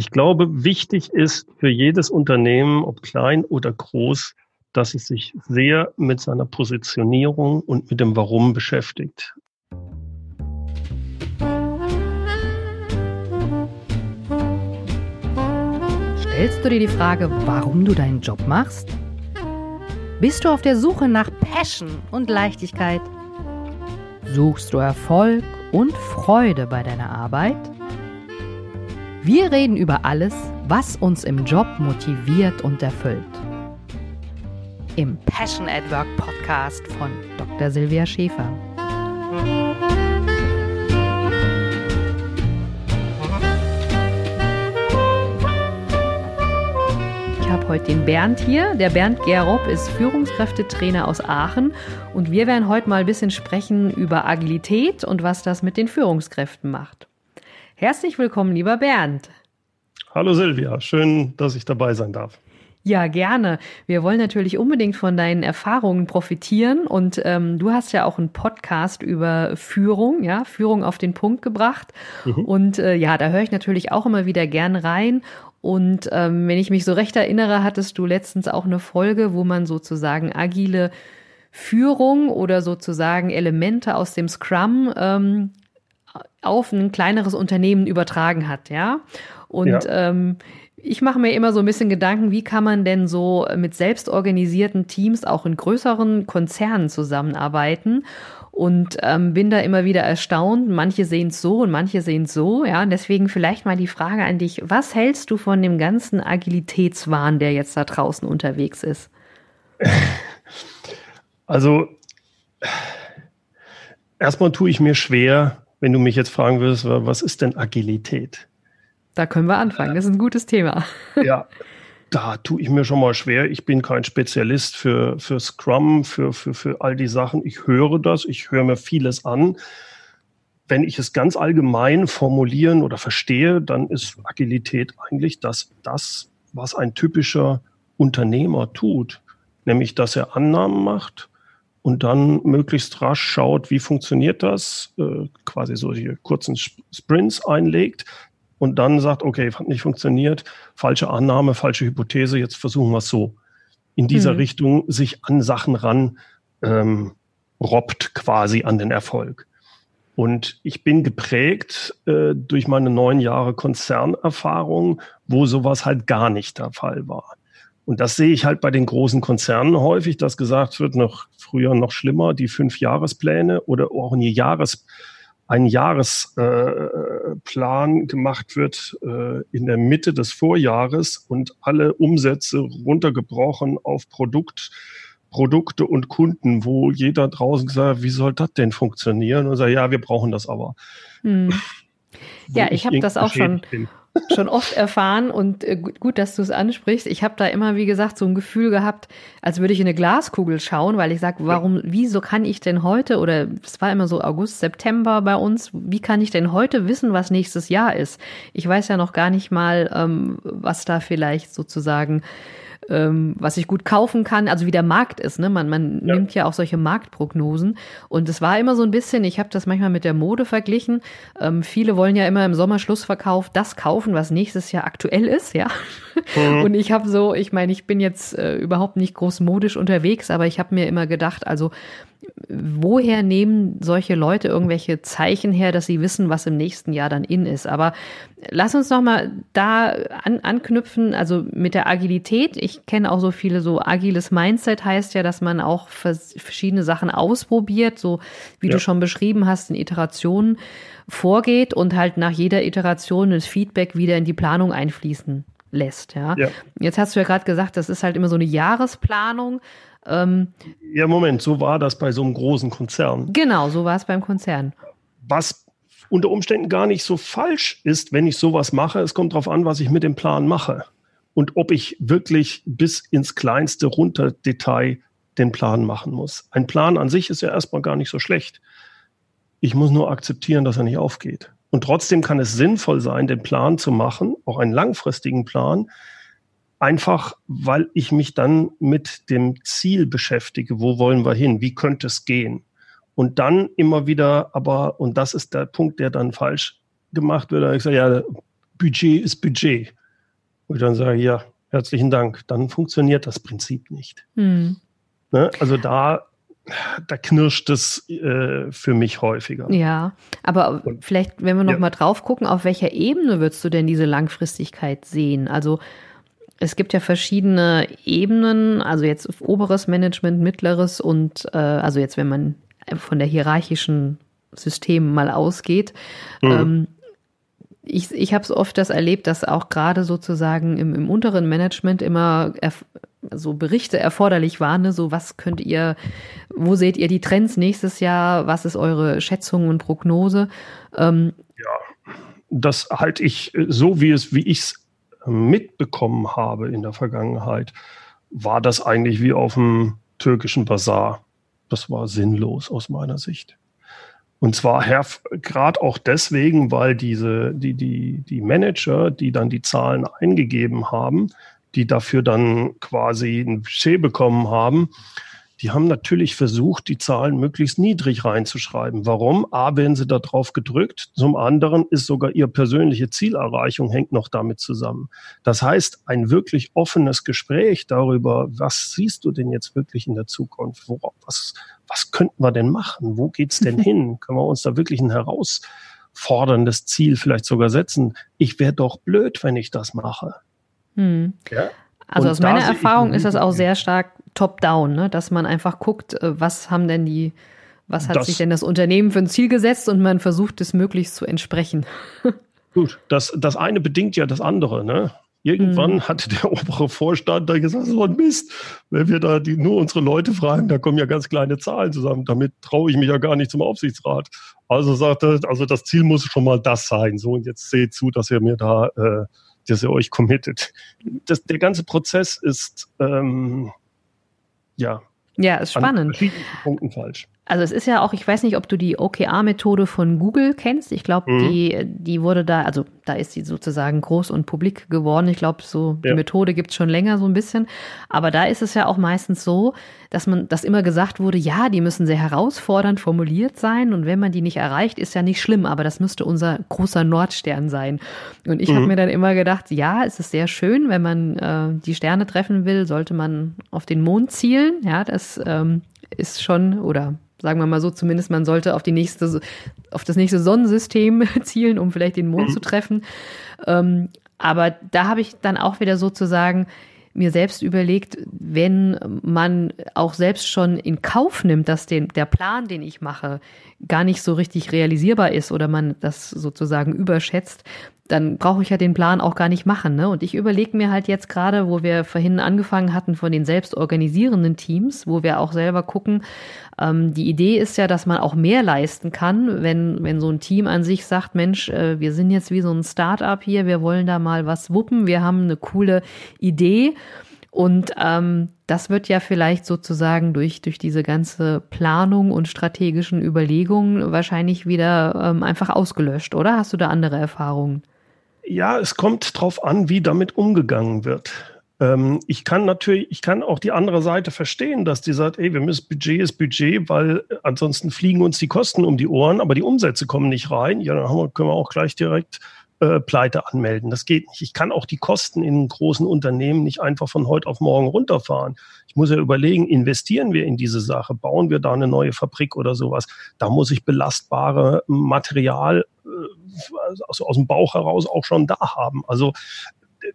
Ich glaube, wichtig ist für jedes Unternehmen, ob klein oder groß, dass es sich sehr mit seiner Positionierung und mit dem Warum beschäftigt. Stellst du dir die Frage, warum du deinen Job machst? Bist du auf der Suche nach Passion und Leichtigkeit? Suchst du Erfolg und Freude bei deiner Arbeit? Wir reden über alles, was uns im Job motiviert und erfüllt. Im Passion at Work Podcast von Dr. Silvia Schäfer. Ich habe heute den Bernd hier. Der Bernd Gerob ist Führungskräftetrainer aus Aachen und wir werden heute mal ein bisschen sprechen über Agilität und was das mit den Führungskräften macht. Herzlich willkommen, lieber Bernd. Hallo Silvia, schön, dass ich dabei sein darf. Ja, gerne. Wir wollen natürlich unbedingt von deinen Erfahrungen profitieren und ähm, du hast ja auch einen Podcast über Führung, ja, Führung auf den Punkt gebracht. Mhm. Und äh, ja, da höre ich natürlich auch immer wieder gern rein. Und ähm, wenn ich mich so recht erinnere, hattest du letztens auch eine Folge, wo man sozusagen agile Führung oder sozusagen Elemente aus dem Scrum ähm, auf ein kleineres Unternehmen übertragen hat, ja. Und ja. Ähm, ich mache mir immer so ein bisschen Gedanken, wie kann man denn so mit selbstorganisierten Teams auch in größeren Konzernen zusammenarbeiten? Und ähm, bin da immer wieder erstaunt. Manche sehen es so und manche sehen es so. Ja, und deswegen vielleicht mal die Frage an dich: Was hältst du von dem ganzen Agilitätswahn, der jetzt da draußen unterwegs ist? Also erstmal tue ich mir schwer, wenn du mich jetzt fragen würdest, was ist denn Agilität? Da können wir anfangen. Das ist ein gutes Thema. Ja, da tue ich mir schon mal schwer. Ich bin kein Spezialist für, für Scrum, für, für, für all die Sachen. Ich höre das, ich höre mir vieles an. Wenn ich es ganz allgemein formulieren oder verstehe, dann ist Agilität eigentlich das, das was ein typischer Unternehmer tut. Nämlich, dass er Annahmen macht, und dann möglichst rasch schaut, wie funktioniert das, äh, quasi solche kurzen Sprints einlegt und dann sagt, okay, hat nicht funktioniert, falsche Annahme, falsche Hypothese, jetzt versuchen wir es so. In dieser mhm. Richtung sich an Sachen ran ähm, robbt quasi an den Erfolg. Und ich bin geprägt äh, durch meine neun Jahre Konzernerfahrung, wo sowas halt gar nicht der Fall war. Und das sehe ich halt bei den großen Konzernen häufig, dass gesagt wird, noch früher noch schlimmer, die fünf Jahrespläne oder auch Jahres ein Jahresplan äh, gemacht wird äh, in der Mitte des Vorjahres und alle Umsätze runtergebrochen auf Produkt, Produkte und Kunden, wo jeder draußen sagt, wie soll das denn funktionieren? Und sagt, ja, wir brauchen das aber. Hm. Ja, ich, ich habe das auch schon. Bin schon oft erfahren und äh, gut, dass du es ansprichst. Ich habe da immer, wie gesagt, so ein Gefühl gehabt, als würde ich in eine Glaskugel schauen, weil ich sage, warum, wieso kann ich denn heute, oder es war immer so August, September bei uns, wie kann ich denn heute wissen, was nächstes Jahr ist? Ich weiß ja noch gar nicht mal, ähm, was da vielleicht sozusagen ähm, was ich gut kaufen kann, also wie der Markt ist. Ne? Man, man ja. nimmt ja auch solche Marktprognosen. Und es war immer so ein bisschen, ich habe das manchmal mit der Mode verglichen. Ähm, viele wollen ja immer im Sommerschlussverkauf das kaufen, was nächstes Jahr aktuell ist, ja. Mhm. Und ich habe so, ich meine, ich bin jetzt äh, überhaupt nicht groß modisch unterwegs, aber ich habe mir immer gedacht, also woher nehmen solche Leute irgendwelche Zeichen her, dass sie wissen, was im nächsten Jahr dann in ist? Aber lass uns noch mal da an, anknüpfen, also mit der Agilität. Ich kenne auch so viele so agiles Mindset heißt ja, dass man auch verschiedene Sachen ausprobiert, so wie ja. du schon beschrieben hast, in Iterationen vorgeht und halt nach jeder Iteration das Feedback wieder in die Planung einfließen lässt. Ja. ja. Jetzt hast du ja gerade gesagt, das ist halt immer so eine Jahresplanung. Ähm, ja, Moment, so war das bei so einem großen Konzern. Genau, so war es beim Konzern. Was unter Umständen gar nicht so falsch ist, wenn ich sowas mache. Es kommt darauf an, was ich mit dem Plan mache und ob ich wirklich bis ins kleinste runter Detail den Plan machen muss. Ein Plan an sich ist ja erstmal gar nicht so schlecht. Ich muss nur akzeptieren, dass er nicht aufgeht. Und trotzdem kann es sinnvoll sein, den Plan zu machen, auch einen langfristigen Plan, Einfach, weil ich mich dann mit dem Ziel beschäftige. Wo wollen wir hin? Wie könnte es gehen? Und dann immer wieder, aber, und das ist der Punkt, der dann falsch gemacht wird, ich sage, ja, Budget ist Budget. Und ich dann sage, ja, herzlichen Dank, dann funktioniert das Prinzip nicht. Mhm. Ne? Also da, da knirscht es äh, für mich häufiger. Ja, aber Und, vielleicht, wenn wir noch ja. mal drauf gucken, auf welcher Ebene würdest du denn diese Langfristigkeit sehen? Also es gibt ja verschiedene Ebenen, also jetzt oberes Management, mittleres und äh, also jetzt, wenn man von der hierarchischen System mal ausgeht. Mhm. Ähm, ich, ich habe es oft das erlebt, dass auch gerade sozusagen im, im unteren Management immer so Berichte erforderlich waren, ne? so was könnt ihr, wo seht ihr die Trends nächstes Jahr, was ist eure Schätzung und Prognose? Ähm, ja, das halte ich so, wie es, wie ich es mitbekommen habe in der Vergangenheit, war das eigentlich wie auf dem türkischen Bazar. Das war sinnlos aus meiner Sicht. Und zwar gerade auch deswegen, weil diese, die, die, die Manager, die dann die Zahlen eingegeben haben, die dafür dann quasi ein Budget bekommen haben, die haben natürlich versucht, die Zahlen möglichst niedrig reinzuschreiben. Warum? A, werden sie da drauf gedrückt. Zum anderen ist sogar ihre persönliche Zielerreichung hängt noch damit zusammen. Das heißt, ein wirklich offenes Gespräch darüber, was siehst du denn jetzt wirklich in der Zukunft? Worauf, was, was könnten wir denn machen? Wo geht's denn hin? Können wir uns da wirklich ein herausforderndes Ziel vielleicht sogar setzen? Ich wäre doch blöd, wenn ich das mache. Hm. Ja? Also Und aus meiner Erfahrung ist das auch sehr stark top-down, ne? dass man einfach guckt, äh, was haben denn die, was hat das, sich denn das Unternehmen für ein Ziel gesetzt und man versucht es möglichst zu entsprechen. Gut, das, das eine bedingt ja das andere, ne? Irgendwann mhm. hatte der obere Vorstand da gesagt, so ein Mist, wenn wir da die, nur unsere Leute fragen, da kommen ja ganz kleine Zahlen zusammen. Damit traue ich mich ja gar nicht zum Aufsichtsrat. Also sagte, also das Ziel muss schon mal das sein. So, und jetzt seht zu, dass ihr mir da, äh, dass ihr euch committet. Das, der ganze Prozess ist ähm, ja. Ja, ist spannend. Punkten falsch. Also es ist ja auch, ich weiß nicht, ob du die OKR-Methode von Google kennst. Ich glaube, mhm. die, die wurde da, also da ist sie sozusagen groß und publik geworden. Ich glaube, so die Methode gibt es schon länger so ein bisschen. Aber da ist es ja auch meistens so, dass man, dass immer gesagt wurde, ja, die müssen sehr herausfordernd formuliert sein und wenn man die nicht erreicht, ist ja nicht schlimm, aber das müsste unser großer Nordstern sein. Und ich mhm. habe mir dann immer gedacht, ja, es ist sehr schön, wenn man äh, die Sterne treffen will, sollte man auf den Mond zielen. Ja, das ähm, ist schon, oder sagen wir mal so, zumindest man sollte auf die nächste, auf das nächste Sonnensystem zielen, um vielleicht den Mond mhm. zu treffen. Ähm, aber da habe ich dann auch wieder sozusagen mir selbst überlegt, wenn man auch selbst schon in Kauf nimmt, dass den, der Plan, den ich mache, gar nicht so richtig realisierbar ist oder man das sozusagen überschätzt, dann brauche ich ja den Plan auch gar nicht machen. Ne? Und ich überlege mir halt jetzt gerade, wo wir vorhin angefangen hatten von den selbst organisierenden Teams, wo wir auch selber gucken, ähm, die Idee ist ja, dass man auch mehr leisten kann, wenn, wenn so ein Team an sich sagt, Mensch, äh, wir sind jetzt wie so ein Start-up hier, wir wollen da mal was wuppen, wir haben eine coole Idee. Und ähm, das wird ja vielleicht sozusagen durch, durch diese ganze Planung und strategischen Überlegungen wahrscheinlich wieder ähm, einfach ausgelöscht, oder? Hast du da andere Erfahrungen? Ja, es kommt drauf an, wie damit umgegangen wird. Ähm, ich kann natürlich, ich kann auch die andere Seite verstehen, dass die sagt, ey, wir müssen Budget ist Budget, weil ansonsten fliegen uns die Kosten um die Ohren, aber die Umsätze kommen nicht rein. Ja, dann wir, können wir auch gleich direkt äh, Pleite anmelden. Das geht nicht. Ich kann auch die Kosten in großen Unternehmen nicht einfach von heute auf morgen runterfahren. Ich muss ja überlegen, investieren wir in diese Sache, bauen wir da eine neue Fabrik oder sowas. Da muss ich belastbare Material äh, aus, aus dem Bauch heraus auch schon da haben. Also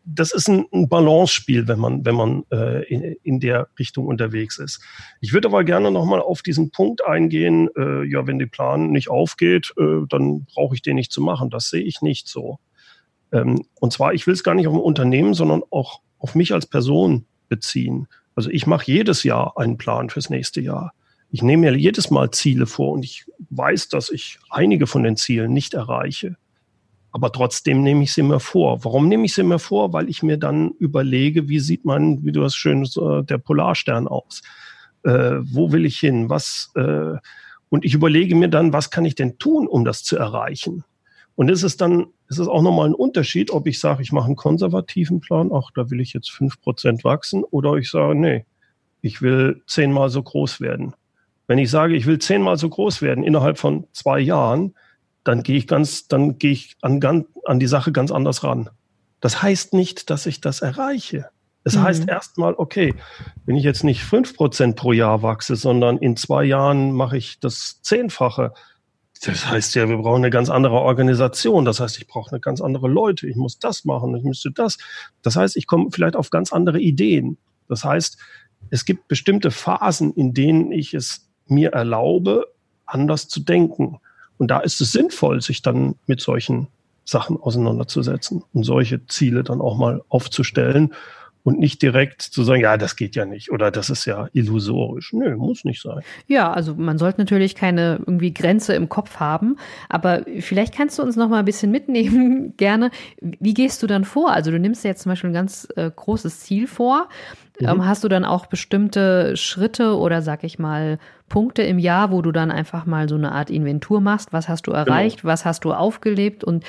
das ist ein, ein Balance-Spiel, wenn man, wenn man äh, in, in der Richtung unterwegs ist. Ich würde aber gerne nochmal auf diesen Punkt eingehen, äh, ja, wenn der Plan nicht aufgeht, äh, dann brauche ich den nicht zu machen. Das sehe ich nicht so. Ähm, und zwar, ich will es gar nicht auf ein Unternehmen, sondern auch auf mich als Person beziehen. Also ich mache jedes Jahr einen Plan fürs nächste Jahr. Ich nehme mir jedes Mal Ziele vor und ich weiß, dass ich einige von den Zielen nicht erreiche. Aber trotzdem nehme ich sie mir vor. Warum nehme ich sie mir vor? Weil ich mir dann überlege, wie sieht man, wie du hast schön, äh, der Polarstern aus? Äh, wo will ich hin? Was, äh, und ich überlege mir dann, was kann ich denn tun, um das zu erreichen? Und ist es dann, ist es auch nochmal ein Unterschied, ob ich sage, ich mache einen konservativen Plan, ach, da will ich jetzt fünf Prozent wachsen, oder ich sage, nee, ich will zehnmal so groß werden. Wenn ich sage, ich will zehnmal so groß werden innerhalb von zwei Jahren, dann gehe ich ganz, dann gehe ich an, an die Sache ganz anders ran. Das heißt nicht, dass ich das erreiche. Es mhm. heißt erstmal, okay, wenn ich jetzt nicht fünf Prozent pro Jahr wachse, sondern in zwei Jahren mache ich das Zehnfache. Das heißt ja, wir brauchen eine ganz andere Organisation. Das heißt, ich brauche eine ganz andere Leute. Ich muss das machen, ich müsste das. Das heißt, ich komme vielleicht auf ganz andere Ideen. Das heißt, es gibt bestimmte Phasen, in denen ich es mir erlaube, anders zu denken. Und da ist es sinnvoll, sich dann mit solchen Sachen auseinanderzusetzen und solche Ziele dann auch mal aufzustellen und nicht direkt zu sagen, ja, das geht ja nicht oder das ist ja illusorisch. Nö, muss nicht sein. Ja, also man sollte natürlich keine irgendwie Grenze im Kopf haben, aber vielleicht kannst du uns noch mal ein bisschen mitnehmen, gerne. Wie gehst du dann vor? Also du nimmst dir jetzt zum Beispiel ein ganz äh, großes Ziel vor. Mhm. Ähm, hast du dann auch bestimmte Schritte oder sag ich mal Punkte im Jahr, wo du dann einfach mal so eine Art Inventur machst. Was hast du genau. erreicht? Genau. Was hast du aufgelebt? Und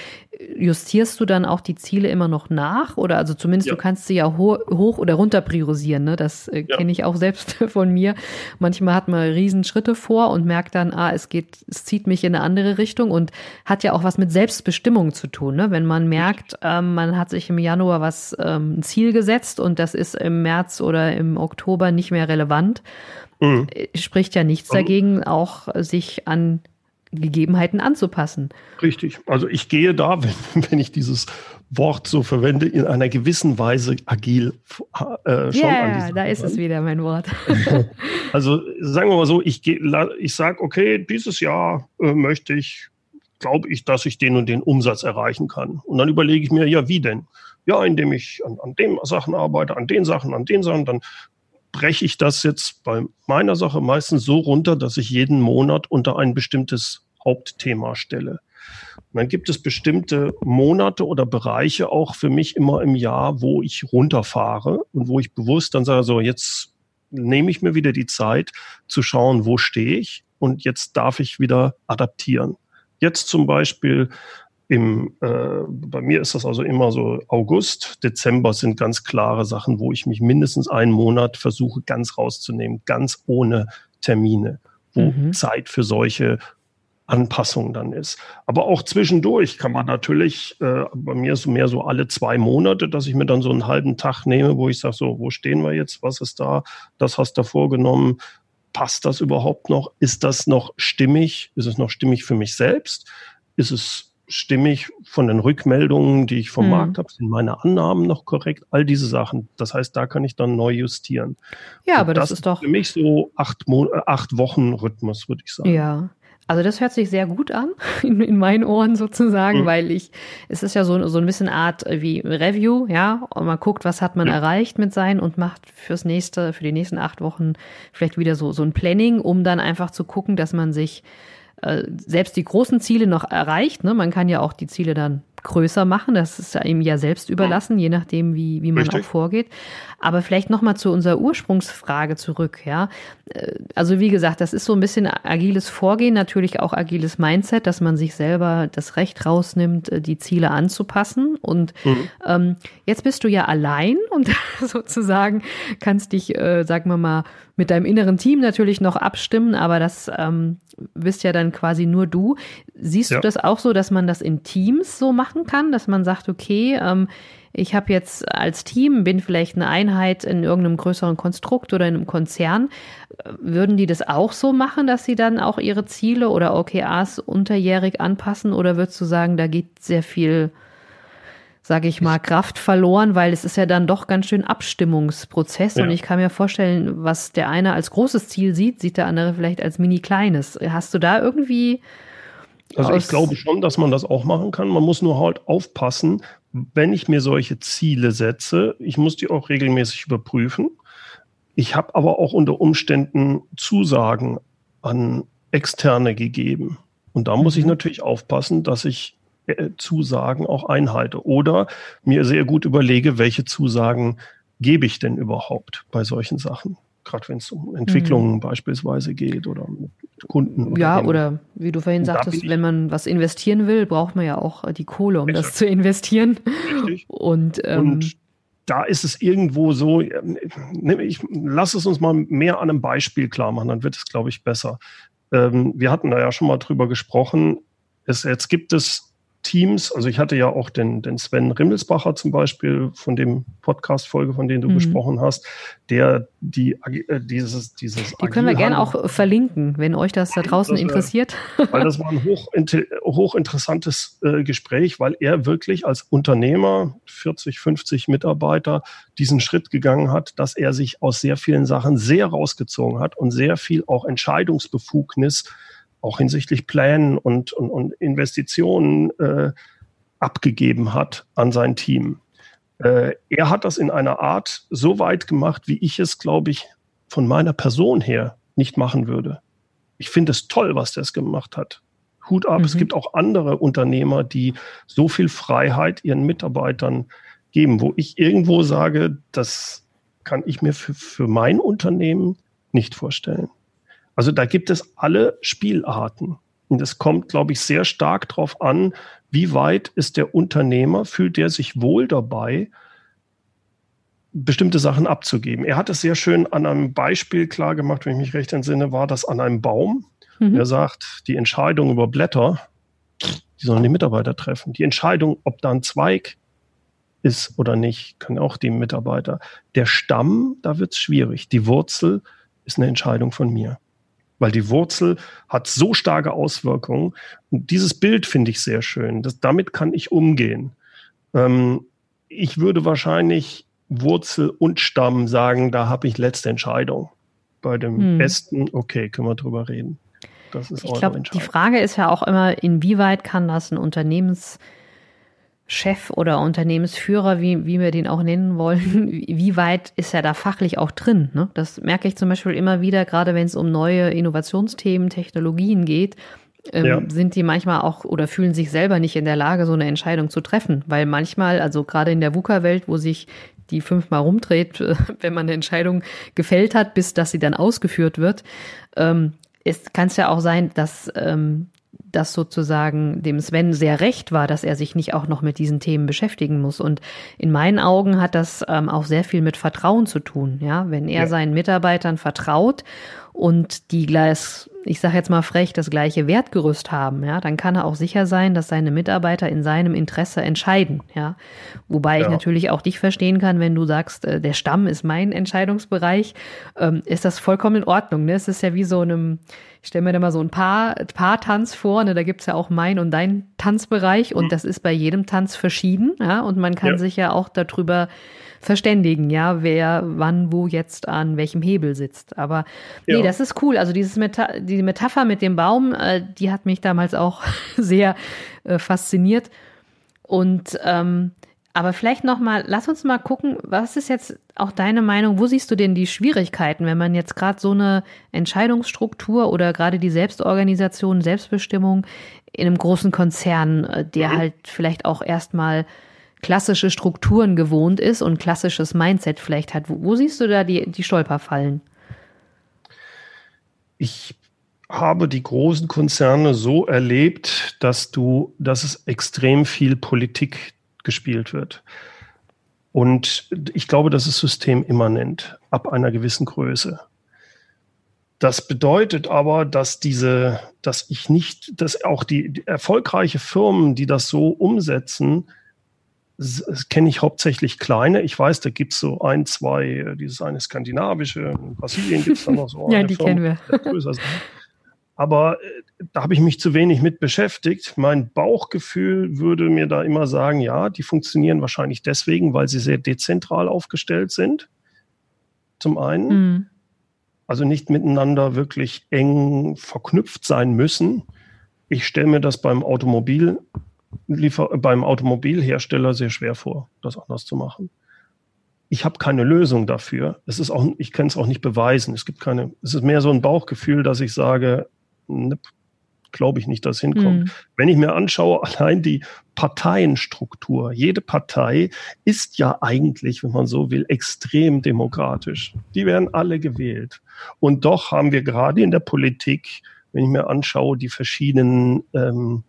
justierst du dann auch die Ziele immer noch nach? Oder also zumindest ja. du kannst sie ja ho hoch oder runter priorisieren. Ne? Das äh, ja. kenne ich auch selbst von mir. Manchmal hat man Riesenschritte vor und merkt dann, ah, es geht, es zieht mich in eine andere Richtung und hat ja auch was mit Selbstbestimmung zu tun. Ne? Wenn man merkt, ähm, man hat sich im Januar was ähm, ein Ziel gesetzt und das ist im März oder im Oktober nicht mehr relevant mhm. spricht ja nichts also, dagegen, auch sich an Gegebenheiten anzupassen. Richtig. Also ich gehe da, wenn, wenn ich dieses Wort so verwende, in einer gewissen Weise agil äh, schon yeah, da ist es wieder mein Wort. also sagen wir mal so, ich, ich sage, okay, dieses Jahr äh, möchte ich, glaube ich, dass ich den und den Umsatz erreichen kann. Und dann überlege ich mir, ja, wie denn? Ja, indem ich an, an den Sachen arbeite, an den Sachen, an den Sachen, dann breche ich das jetzt bei meiner Sache meistens so runter, dass ich jeden Monat unter ein bestimmtes Hauptthema stelle. Und dann gibt es bestimmte Monate oder Bereiche auch für mich immer im Jahr, wo ich runterfahre und wo ich bewusst dann sage, so jetzt nehme ich mir wieder die Zeit zu schauen, wo stehe ich und jetzt darf ich wieder adaptieren. Jetzt zum Beispiel im, äh, bei mir ist das also immer so August, Dezember sind ganz klare Sachen, wo ich mich mindestens einen Monat versuche ganz rauszunehmen, ganz ohne Termine, wo mhm. Zeit für solche Anpassungen dann ist. Aber auch zwischendurch kann man natürlich, äh, bei mir ist es mehr so alle zwei Monate, dass ich mir dann so einen halben Tag nehme, wo ich sage, so, wo stehen wir jetzt, was ist da, das hast du vorgenommen, passt das überhaupt noch, ist das noch stimmig, ist es noch stimmig für mich selbst, ist es stimmig von den Rückmeldungen, die ich vom mhm. Markt habe, sind meine Annahmen noch korrekt, all diese Sachen. Das heißt, da kann ich dann neu justieren. Ja, Und aber das, das, ist doch für mich so acht, äh, acht Wochen Rhythmus, würde ich sagen. Ja. Also das hört sich sehr gut an, in, in meinen Ohren sozusagen, mhm. weil ich, es ist ja so, so ein bisschen Art wie Review, ja, und man guckt, was hat man ja. erreicht mit sein und macht fürs nächste, für die nächsten acht Wochen vielleicht wieder so, so ein Planning, um dann einfach zu gucken, dass man sich äh, selbst die großen Ziele noch erreicht. Ne? Man kann ja auch die Ziele dann größer machen. Das ist ihm ja selbst überlassen, je nachdem, wie, wie man Richtig. auch vorgeht. Aber vielleicht nochmal zu unserer Ursprungsfrage zurück, ja. Äh, also wie gesagt, das ist so ein bisschen agiles Vorgehen, natürlich auch agiles Mindset, dass man sich selber das Recht rausnimmt, äh, die Ziele anzupassen. Und mhm. ähm, jetzt bist du ja allein und sozusagen kannst dich, äh, sagen wir mal, mit deinem inneren Team natürlich noch abstimmen, aber das ähm, bist ja dann quasi nur du. Siehst ja. du das auch so, dass man das in Teams so machen kann, dass man sagt, okay, ähm, ich habe jetzt als Team, bin vielleicht eine Einheit in irgendeinem größeren Konstrukt oder in einem Konzern. Würden die das auch so machen, dass sie dann auch ihre Ziele oder OKRs unterjährig anpassen? Oder würdest du sagen, da geht sehr viel sage ich mal, Kraft verloren, weil es ist ja dann doch ganz schön Abstimmungsprozess ja. und ich kann mir vorstellen, was der eine als großes Ziel sieht, sieht der andere vielleicht als mini kleines. Hast du da irgendwie also ich glaube schon, dass man das auch machen kann. Man muss nur halt aufpassen, wenn ich mir solche Ziele setze, ich muss die auch regelmäßig überprüfen. Ich habe aber auch unter Umständen Zusagen an Externe gegeben. Und da muss mhm. ich natürlich aufpassen, dass ich äh, Zusagen auch einhalte oder mir sehr gut überlege, welche Zusagen gebe ich denn überhaupt bei solchen Sachen. Gerade wenn es um Entwicklungen mhm. beispielsweise geht oder mit Kunden. Oder ja, oder wie du vorhin sagtest, wenn man was investieren will, braucht man ja auch die Kohle, um Exakt. das zu investieren. Richtig. Und, ähm, Und da ist es irgendwo so, ne, ich lass es uns mal mehr an einem Beispiel klar machen, dann wird es, glaube ich, besser. Ähm, wir hatten da ja schon mal drüber gesprochen, Es, jetzt gibt es Teams, also ich hatte ja auch den, den Sven Rimmelsbacher zum Beispiel von dem Podcast-Folge, von dem du mhm. gesprochen hast, der die, äh, dieses, dieses. Die können wir gerne auch verlinken, wenn euch das da draußen das, interessiert. Weil das war ein hoch, hochinteressantes äh, Gespräch, weil er wirklich als Unternehmer, 40, 50 Mitarbeiter, diesen Schritt gegangen hat, dass er sich aus sehr vielen Sachen sehr rausgezogen hat und sehr viel auch Entscheidungsbefugnis auch hinsichtlich Plänen und, und, und Investitionen äh, abgegeben hat an sein Team. Äh, er hat das in einer Art so weit gemacht, wie ich es, glaube ich, von meiner Person her nicht machen würde. Ich finde es toll, was der es gemacht hat. Hut ab. Mhm. Es gibt auch andere Unternehmer, die so viel Freiheit ihren Mitarbeitern geben, wo ich irgendwo sage, das kann ich mir für, für mein Unternehmen nicht vorstellen. Also da gibt es alle Spielarten. Und es kommt, glaube ich, sehr stark darauf an, wie weit ist der Unternehmer, fühlt der sich wohl dabei, bestimmte Sachen abzugeben. Er hat es sehr schön an einem Beispiel klar gemacht, wenn ich mich recht entsinne, war das an einem Baum. Mhm. Er sagt, die Entscheidung über Blätter, die sollen die Mitarbeiter treffen. Die Entscheidung, ob da ein Zweig ist oder nicht, können auch die Mitarbeiter. Der Stamm, da wird es schwierig. Die Wurzel ist eine Entscheidung von mir weil die Wurzel hat so starke Auswirkungen. Und dieses Bild finde ich sehr schön. Das, damit kann ich umgehen. Ähm, ich würde wahrscheinlich Wurzel und Stamm sagen, da habe ich letzte Entscheidung. Bei dem hm. besten, okay, können wir drüber reden. Das ist ich glaube, die Frage ist ja auch immer, inwieweit kann das ein Unternehmens Chef oder Unternehmensführer, wie, wie wir den auch nennen wollen, wie weit ist er da fachlich auch drin? Ne? Das merke ich zum Beispiel immer wieder, gerade wenn es um neue Innovationsthemen, Technologien geht, ähm, ja. sind die manchmal auch oder fühlen sich selber nicht in der Lage, so eine Entscheidung zu treffen. Weil manchmal, also gerade in der VUCA-Welt, wo sich die fünfmal rumdreht, wenn man eine Entscheidung gefällt hat, bis dass sie dann ausgeführt wird, ähm, kann es ja auch sein, dass ähm, dass sozusagen dem Sven sehr recht war, dass er sich nicht auch noch mit diesen Themen beschäftigen muss. Und in meinen Augen hat das ähm, auch sehr viel mit Vertrauen zu tun. Ja, wenn er ja. seinen Mitarbeitern vertraut und die gleich, ich sage jetzt mal frech, das gleiche Wertgerüst haben, ja, dann kann er auch sicher sein, dass seine Mitarbeiter in seinem Interesse entscheiden. Ja, wobei ja. ich natürlich auch dich verstehen kann, wenn du sagst, äh, der Stamm ist mein Entscheidungsbereich, ähm, ist das vollkommen in Ordnung. Ne? Es ist ja wie so einem ich stelle mir da mal so ein Paar, Paar-Tanz vor, ne? da gibt's ja auch mein und dein Tanzbereich und mhm. das ist bei jedem Tanz verschieden, ja, und man kann ja. sich ja auch darüber verständigen, ja, wer wann wo jetzt an welchem Hebel sitzt. Aber nee, ja. das ist cool. Also dieses Meta die Metapher mit dem Baum, äh, die hat mich damals auch sehr äh, fasziniert. Und ähm, aber vielleicht noch mal, lass uns mal gucken, was ist jetzt auch deine Meinung? Wo siehst du denn die Schwierigkeiten, wenn man jetzt gerade so eine Entscheidungsstruktur oder gerade die Selbstorganisation, Selbstbestimmung in einem großen Konzern, äh, der mhm. halt vielleicht auch erstmal klassische Strukturen gewohnt ist und klassisches Mindset vielleicht hat. Wo, wo siehst du da die, die Stolperfallen? Ich habe die großen Konzerne so erlebt, dass du, dass es extrem viel Politik gespielt wird. Und ich glaube, das ist systemimmanent ab einer gewissen Größe. Das bedeutet aber, dass diese, dass ich nicht, dass auch die, die erfolgreiche Firmen, die das so umsetzen, kenne ich hauptsächlich kleine. Ich weiß, da gibt es so ein, zwei, dieses eine skandinavische, in Brasilien gibt es da noch so. ja, die Firma, kennen wir. Aber äh, da habe ich mich zu wenig mit beschäftigt. Mein Bauchgefühl würde mir da immer sagen, ja, die funktionieren wahrscheinlich deswegen, weil sie sehr dezentral aufgestellt sind. Zum einen. Mhm. Also nicht miteinander wirklich eng verknüpft sein müssen. Ich stelle mir das beim Automobil beim Automobilhersteller sehr schwer vor, das anders zu machen. Ich habe keine Lösung dafür. Es ist auch, ich kann es auch nicht beweisen. Es gibt keine, es ist mehr so ein Bauchgefühl, dass ich sage, ne, glaube ich nicht, dass hinkommt. Mhm. Wenn ich mir anschaue, allein die Parteienstruktur, jede Partei ist ja eigentlich, wenn man so will, extrem demokratisch. Die werden alle gewählt. Und doch haben wir gerade in der Politik, wenn ich mir anschaue, die verschiedenen ähm,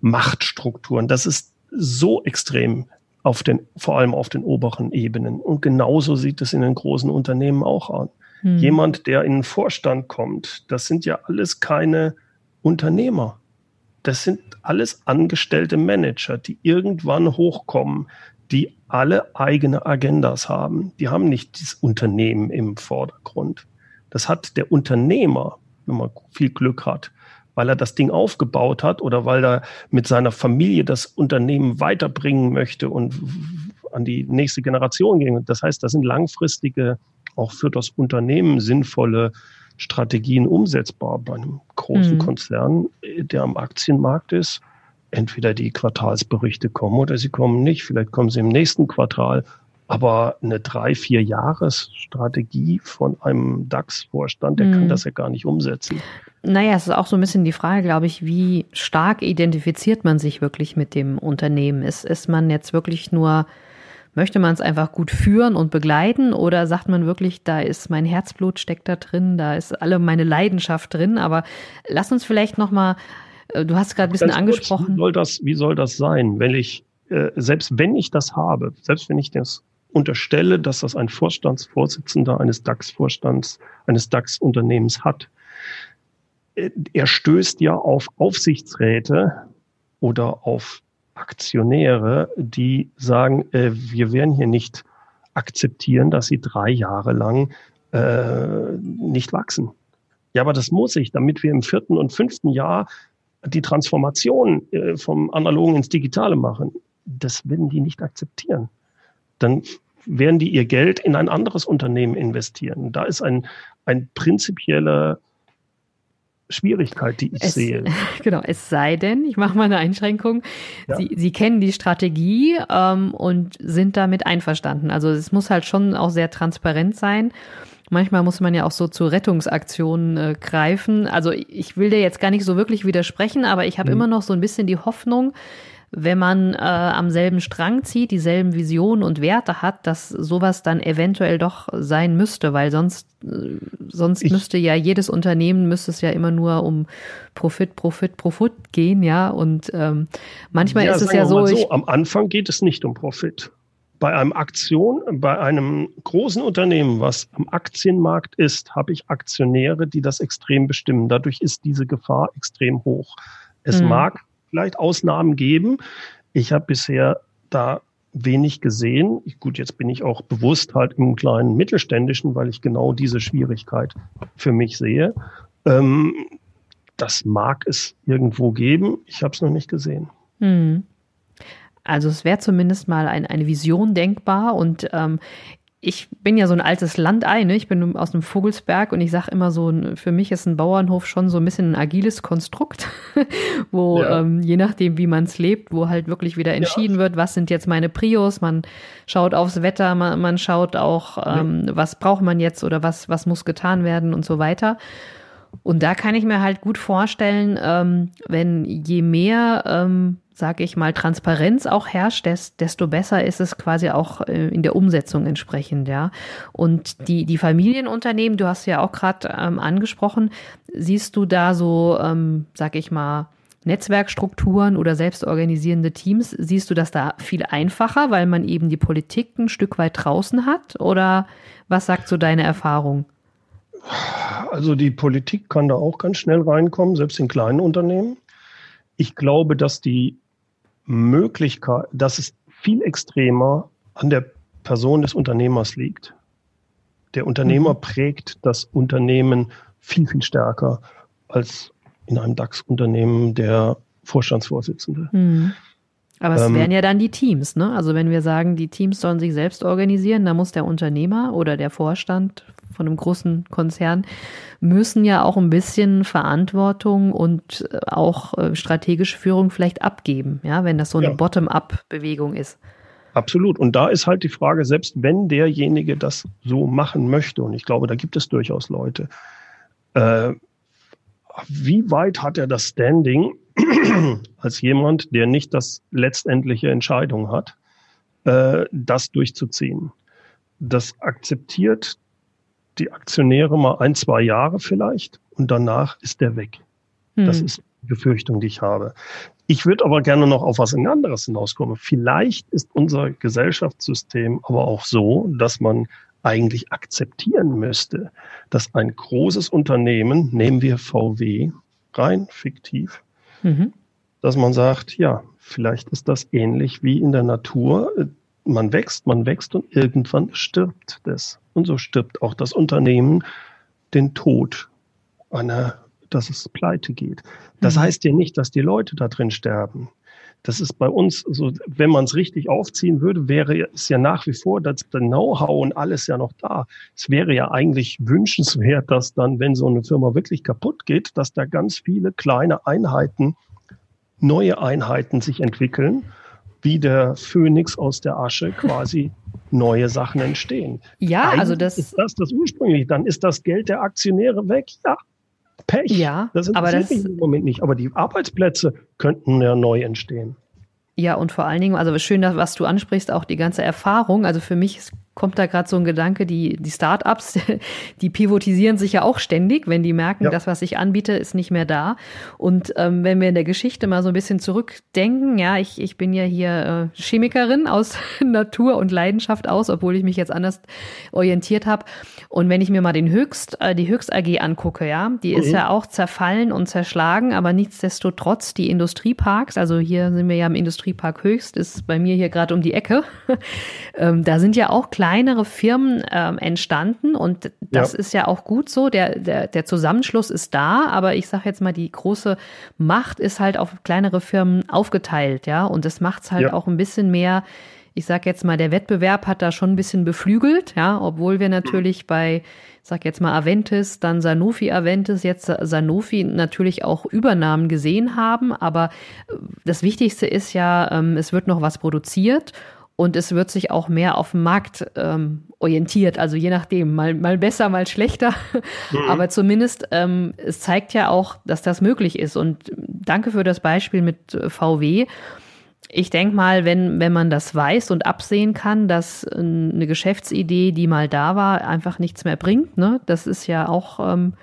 Machtstrukturen, das ist so extrem auf den, vor allem auf den oberen Ebenen. Und genauso sieht es in den großen Unternehmen auch an. Hm. Jemand, der in den Vorstand kommt, das sind ja alles keine Unternehmer. das sind alles angestellte Manager, die irgendwann hochkommen, die alle eigene Agendas haben. Die haben nicht das Unternehmen im Vordergrund. Das hat der Unternehmer, wenn man viel Glück hat, weil er das Ding aufgebaut hat oder weil er mit seiner Familie das Unternehmen weiterbringen möchte und an die nächste Generation gehen. Das heißt, das sind langfristige, auch für das Unternehmen sinnvolle Strategien umsetzbar bei einem großen mhm. Konzern, der am Aktienmarkt ist. Entweder die Quartalsberichte kommen oder sie kommen nicht. Vielleicht kommen sie im nächsten Quartal. Aber eine drei, vier Jahresstrategie von einem DAX-Vorstand, der mhm. kann das ja gar nicht umsetzen. Naja, es ist auch so ein bisschen die Frage, glaube ich, wie stark identifiziert man sich wirklich mit dem Unternehmen? Ist, ist man jetzt wirklich nur Möchte man es einfach gut führen und begleiten oder sagt man wirklich, da ist mein Herzblut steckt da drin, da ist alle meine Leidenschaft drin? Aber lass uns vielleicht noch mal, äh, du hast gerade ein bisschen Ganz angesprochen. Kurz, wie soll das, wie soll das sein, wenn ich äh, selbst wenn ich das habe, selbst wenn ich das unterstelle, dass das ein Vorstandsvorsitzender eines DAX-Vorstands, eines DAX-Unternehmens hat, er stößt ja auf Aufsichtsräte oder auf Aktionäre, die sagen, äh, wir werden hier nicht akzeptieren, dass sie drei Jahre lang äh, nicht wachsen. Ja, aber das muss ich, damit wir im vierten und fünften Jahr die Transformation äh, vom Analogen ins Digitale machen. Das werden die nicht akzeptieren. Dann werden die ihr Geld in ein anderes Unternehmen investieren. Da ist ein, ein prinzipieller Schwierigkeit, die ich es, sehe. Genau, es sei denn, ich mache mal eine Einschränkung, ja. Sie, Sie kennen die Strategie ähm, und sind damit einverstanden. Also es muss halt schon auch sehr transparent sein. Manchmal muss man ja auch so zu Rettungsaktionen äh, greifen. Also ich will dir jetzt gar nicht so wirklich widersprechen, aber ich habe mhm. immer noch so ein bisschen die Hoffnung, wenn man äh, am selben Strang zieht, dieselben Visionen und Werte hat, dass sowas dann eventuell doch sein müsste, weil sonst, äh, sonst ich, müsste ja jedes Unternehmen müsste es ja immer nur um Profit, Profit, Profit gehen, ja. Und ähm, manchmal ja, ist es ja so, so. Am Anfang geht es nicht um Profit. Bei einem Aktion, bei einem großen Unternehmen, was am Aktienmarkt ist, habe ich Aktionäre, die das extrem bestimmen. Dadurch ist diese Gefahr extrem hoch. Es hm. mag vielleicht Ausnahmen geben. Ich habe bisher da wenig gesehen. Gut, jetzt bin ich auch bewusst halt im kleinen Mittelständischen, weil ich genau diese Schwierigkeit für mich sehe. Ähm, das mag es irgendwo geben. Ich habe es noch nicht gesehen. Hm. Also es wäre zumindest mal ein, eine Vision denkbar und ähm, ich bin ja so ein altes Landei, ne? ich bin aus dem Vogelsberg und ich sage immer so, für mich ist ein Bauernhof schon so ein bisschen ein agiles Konstrukt, wo ja. ähm, je nachdem, wie man es lebt, wo halt wirklich wieder entschieden ja. wird, was sind jetzt meine Prios, man schaut aufs Wetter, man, man schaut auch, ähm, ja. was braucht man jetzt oder was, was muss getan werden und so weiter. Und da kann ich mir halt gut vorstellen, ähm, wenn je mehr ähm, sage ich mal, Transparenz auch herrscht, desto besser ist es quasi auch äh, in der Umsetzung entsprechend, ja. Und die, die Familienunternehmen, du hast ja auch gerade ähm, angesprochen, siehst du da so, ähm, sag ich mal, Netzwerkstrukturen oder selbstorganisierende Teams, siehst du das da viel einfacher, weil man eben die Politik ein Stück weit draußen hat? Oder was sagt so deine Erfahrung? Also die Politik kann da auch ganz schnell reinkommen, selbst in kleinen Unternehmen. Ich glaube, dass die Möglichkeit, dass es viel extremer an der Person des Unternehmers liegt. Der Unternehmer mhm. prägt das Unternehmen viel, viel stärker als in einem DAX-Unternehmen der Vorstandsvorsitzende. Mhm. Aber es ähm, wären ja dann die Teams, ne? Also wenn wir sagen, die Teams sollen sich selbst organisieren, dann muss der Unternehmer oder der Vorstand von einem großen Konzern müssen ja auch ein bisschen Verantwortung und äh, auch äh, strategische Führung vielleicht abgeben, ja, wenn das so eine ja. Bottom-up-Bewegung ist. Absolut. Und da ist halt die Frage, selbst wenn derjenige das so machen möchte, und ich glaube, da gibt es durchaus Leute, äh, wie weit hat er das Standing als jemand, der nicht das letztendliche Entscheidung hat, äh, das durchzuziehen? Das akzeptiert die Aktionäre mal ein, zwei Jahre vielleicht und danach ist der weg. Hm. Das ist die Befürchtung, die ich habe. Ich würde aber gerne noch auf was anderes hinauskommen. Vielleicht ist unser Gesellschaftssystem aber auch so, dass man eigentlich akzeptieren müsste, dass ein großes Unternehmen, nehmen wir VW, rein fiktiv, mhm. dass man sagt, ja, vielleicht ist das ähnlich wie in der Natur. Man wächst, man wächst und irgendwann stirbt das. Und so stirbt auch das Unternehmen den Tod einer, dass es pleite geht. Das mhm. heißt ja nicht, dass die Leute da drin sterben. Das ist bei uns so, wenn man es richtig aufziehen würde, wäre es ja nach wie vor das Know-how und alles ja noch da. Es wäre ja eigentlich wünschenswert, dass dann, wenn so eine Firma wirklich kaputt geht, dass da ganz viele kleine Einheiten, neue Einheiten sich entwickeln, wie der Phönix aus der Asche quasi neue Sachen entstehen. Ja, Eigentlich also das ist das das ursprüngliche. Dann ist das Geld der Aktionäre weg. Ja, Pech. Ja, das aber das im Moment nicht. Aber die Arbeitsplätze könnten ja neu entstehen. Ja, und vor allen Dingen, also schön, was du ansprichst, auch die ganze Erfahrung. Also für mich ist kommt da gerade so ein Gedanke, die, die Startups, die pivotisieren sich ja auch ständig, wenn die merken, ja. das, was ich anbiete, ist nicht mehr da. Und ähm, wenn wir in der Geschichte mal so ein bisschen zurückdenken, ja, ich, ich bin ja hier äh, Chemikerin aus Natur und Leidenschaft aus, obwohl ich mich jetzt anders orientiert habe. Und wenn ich mir mal den Höchst, äh, die Höchst AG angucke, ja, die mhm. ist ja auch zerfallen und zerschlagen, aber nichtsdestotrotz die Industrieparks, also hier sind wir ja im Industriepark Höchst, ist bei mir hier gerade um die Ecke, ähm, da sind ja auch kleine kleinere Firmen ähm, entstanden und das ja. ist ja auch gut so. Der, der, der Zusammenschluss ist da, aber ich sage jetzt mal, die große Macht ist halt auf kleinere Firmen aufgeteilt, ja, und das macht es halt ja. auch ein bisschen mehr. Ich sage jetzt mal, der Wettbewerb hat da schon ein bisschen beflügelt, ja, obwohl wir natürlich bei, ich sag jetzt mal Aventis, dann Sanofi Aventis, jetzt Sanofi natürlich auch Übernahmen gesehen haben. Aber das Wichtigste ist ja, ähm, es wird noch was produziert und es wird sich auch mehr auf den Markt ähm, orientiert, also je nachdem, mal, mal besser, mal schlechter. Mhm. Aber zumindest, ähm, es zeigt ja auch, dass das möglich ist. Und danke für das Beispiel mit äh, VW. Ich denke mal, wenn, wenn man das weiß und absehen kann, dass eine Geschäftsidee, die mal da war, einfach nichts mehr bringt, ne? das ist ja auch ähm,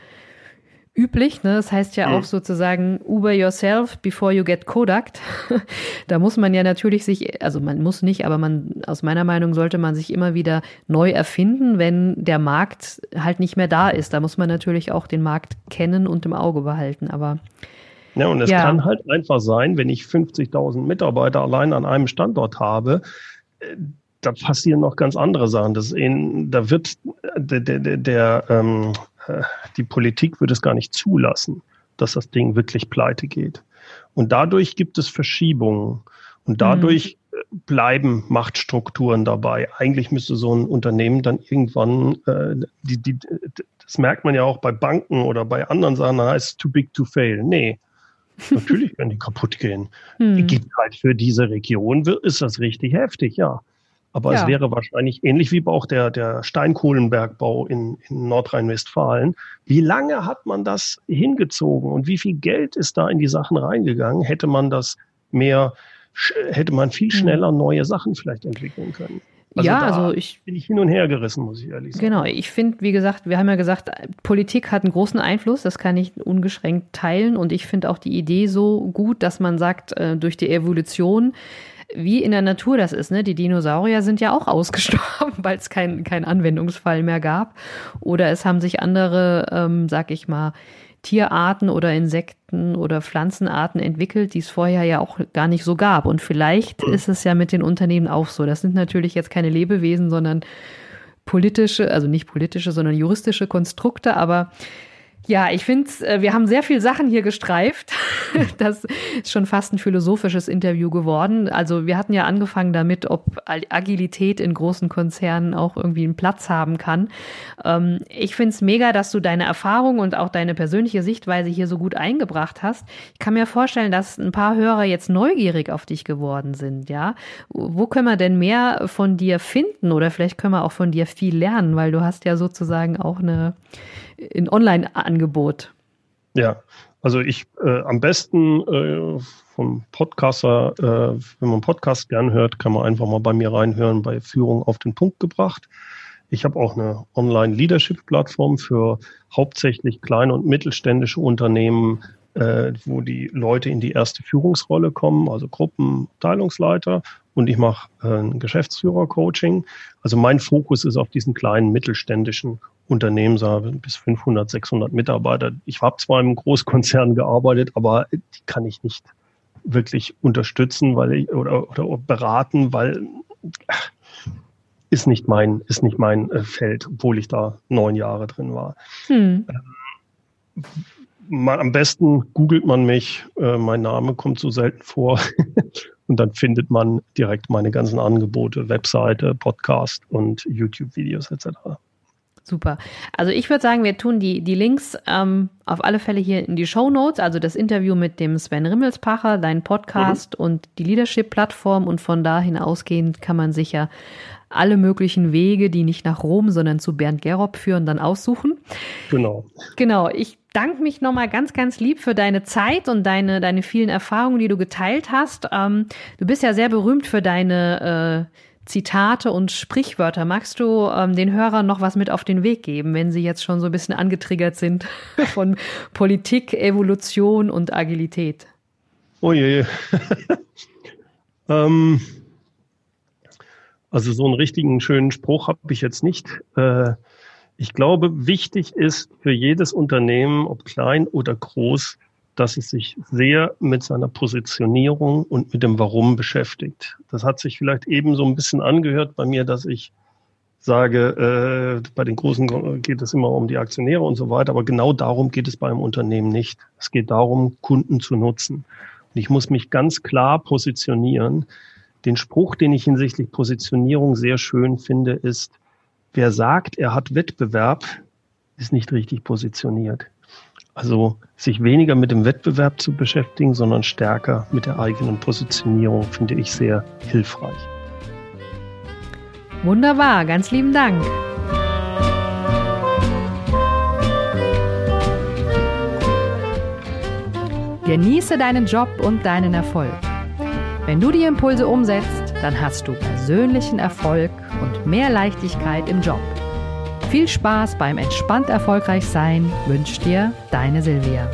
üblich. Ne? Das heißt ja mhm. auch sozusagen Uber yourself before you get Kodak. da muss man ja natürlich sich, also man muss nicht, aber man, aus meiner Meinung sollte man sich immer wieder neu erfinden, wenn der Markt halt nicht mehr da ist. Da muss man natürlich auch den Markt kennen und im Auge behalten. Aber ja, und es ja. kann halt einfach sein, wenn ich 50.000 Mitarbeiter allein an einem Standort habe, äh, da passieren noch ganz andere Sachen. Das in, da wird der, der, der ähm, äh, die Politik würde es gar nicht zulassen, dass das Ding wirklich pleite geht. Und dadurch gibt es Verschiebungen. Und dadurch mhm. bleiben Machtstrukturen dabei. Eigentlich müsste so ein Unternehmen dann irgendwann, äh, die, die, das merkt man ja auch bei Banken oder bei anderen Sachen, heißt too big to fail. Nee, natürlich werden die kaputt gehen. Mhm. Gibt halt für diese Region, ist das richtig heftig, ja. Aber ja. es wäre wahrscheinlich ähnlich wie auch der, der Steinkohlenbergbau in, in Nordrhein-Westfalen. Wie lange hat man das hingezogen und wie viel Geld ist da in die Sachen reingegangen? Hätte man das mehr, hätte man viel hm. schneller neue Sachen vielleicht entwickeln können? Also ja, also ich bin ich hin und her gerissen, muss ich ehrlich sagen. Genau, ich finde, wie gesagt, wir haben ja gesagt, Politik hat einen großen Einfluss, das kann ich ungeschränkt teilen und ich finde auch die Idee so gut, dass man sagt, äh, durch die Evolution wie in der Natur das ist. Ne? Die Dinosaurier sind ja auch ausgestorben, weil es keinen kein Anwendungsfall mehr gab. Oder es haben sich andere, ähm, sag ich mal, Tierarten oder Insekten oder Pflanzenarten entwickelt, die es vorher ja auch gar nicht so gab. Und vielleicht ist es ja mit den Unternehmen auch so. Das sind natürlich jetzt keine Lebewesen, sondern politische, also nicht politische, sondern juristische Konstrukte, aber ja, ich finde, äh, wir haben sehr viel Sachen hier gestreift. Das ist schon fast ein philosophisches Interview geworden. Also wir hatten ja angefangen damit, ob Agilität in großen Konzernen auch irgendwie einen Platz haben kann. Ähm, ich finde es mega, dass du deine Erfahrung und auch deine persönliche Sichtweise hier so gut eingebracht hast. Ich kann mir vorstellen, dass ein paar Hörer jetzt neugierig auf dich geworden sind. Ja, wo können wir denn mehr von dir finden oder vielleicht können wir auch von dir viel lernen, weil du hast ja sozusagen auch eine ein Online-Angebot? Ja, also ich äh, am besten äh, vom Podcaster, äh, wenn man Podcast gern hört, kann man einfach mal bei mir reinhören bei Führung auf den Punkt gebracht. Ich habe auch eine Online-Leadership-Plattform für hauptsächlich kleine und mittelständische Unternehmen, äh, wo die Leute in die erste Führungsrolle kommen, also Gruppen, Teilungsleiter. Und ich mache äh, ein Geschäftsführer-Coaching. Also mein Fokus ist auf diesen kleinen mittelständischen Unternehmen, so bis 500, 600 Mitarbeiter. Ich habe zwar im Großkonzern gearbeitet, aber die kann ich nicht wirklich unterstützen, weil ich oder, oder beraten, weil ist nicht mein, ist nicht mein äh, Feld, obwohl ich da neun Jahre drin war. Hm. Ähm, man, am besten googelt man mich, äh, mein Name kommt so selten vor. und dann findet man direkt meine ganzen Angebote, Webseite, Podcast und YouTube-Videos etc. Super. Also ich würde sagen, wir tun die, die Links ähm, auf alle Fälle hier in die Show Notes, also das Interview mit dem Sven Rimmelspacher, dein Podcast mhm. und die Leadership-Plattform und von da hinausgehend kann man sicher alle möglichen Wege, die nicht nach Rom, sondern zu Bernd Gerob führen, dann aussuchen. Genau. Genau. Ich danke mich nochmal ganz, ganz lieb für deine Zeit und deine, deine vielen Erfahrungen, die du geteilt hast. Ähm, du bist ja sehr berühmt für deine äh, Zitate und Sprichwörter. Magst du ähm, den Hörern noch was mit auf den Weg geben, wenn sie jetzt schon so ein bisschen angetriggert sind von Politik, Evolution und Agilität? Oh je. ähm, also so einen richtigen schönen Spruch habe ich jetzt nicht. Äh, ich glaube, wichtig ist für jedes Unternehmen, ob klein oder groß, dass es sich sehr mit seiner Positionierung und mit dem Warum beschäftigt. Das hat sich vielleicht eben so ein bisschen angehört bei mir, dass ich sage, äh, bei den Großen geht es immer um die Aktionäre und so weiter, aber genau darum geht es beim Unternehmen nicht. Es geht darum, Kunden zu nutzen. Und ich muss mich ganz klar positionieren. Den Spruch, den ich hinsichtlich Positionierung sehr schön finde, ist, wer sagt, er hat Wettbewerb, ist nicht richtig positioniert. Also sich weniger mit dem Wettbewerb zu beschäftigen, sondern stärker mit der eigenen Positionierung finde ich sehr hilfreich. Wunderbar, ganz lieben Dank. Genieße deinen Job und deinen Erfolg. Wenn du die Impulse umsetzt, dann hast du persönlichen Erfolg und mehr Leichtigkeit im Job. Viel Spaß beim entspannt erfolgreich sein wünscht dir deine Silvia.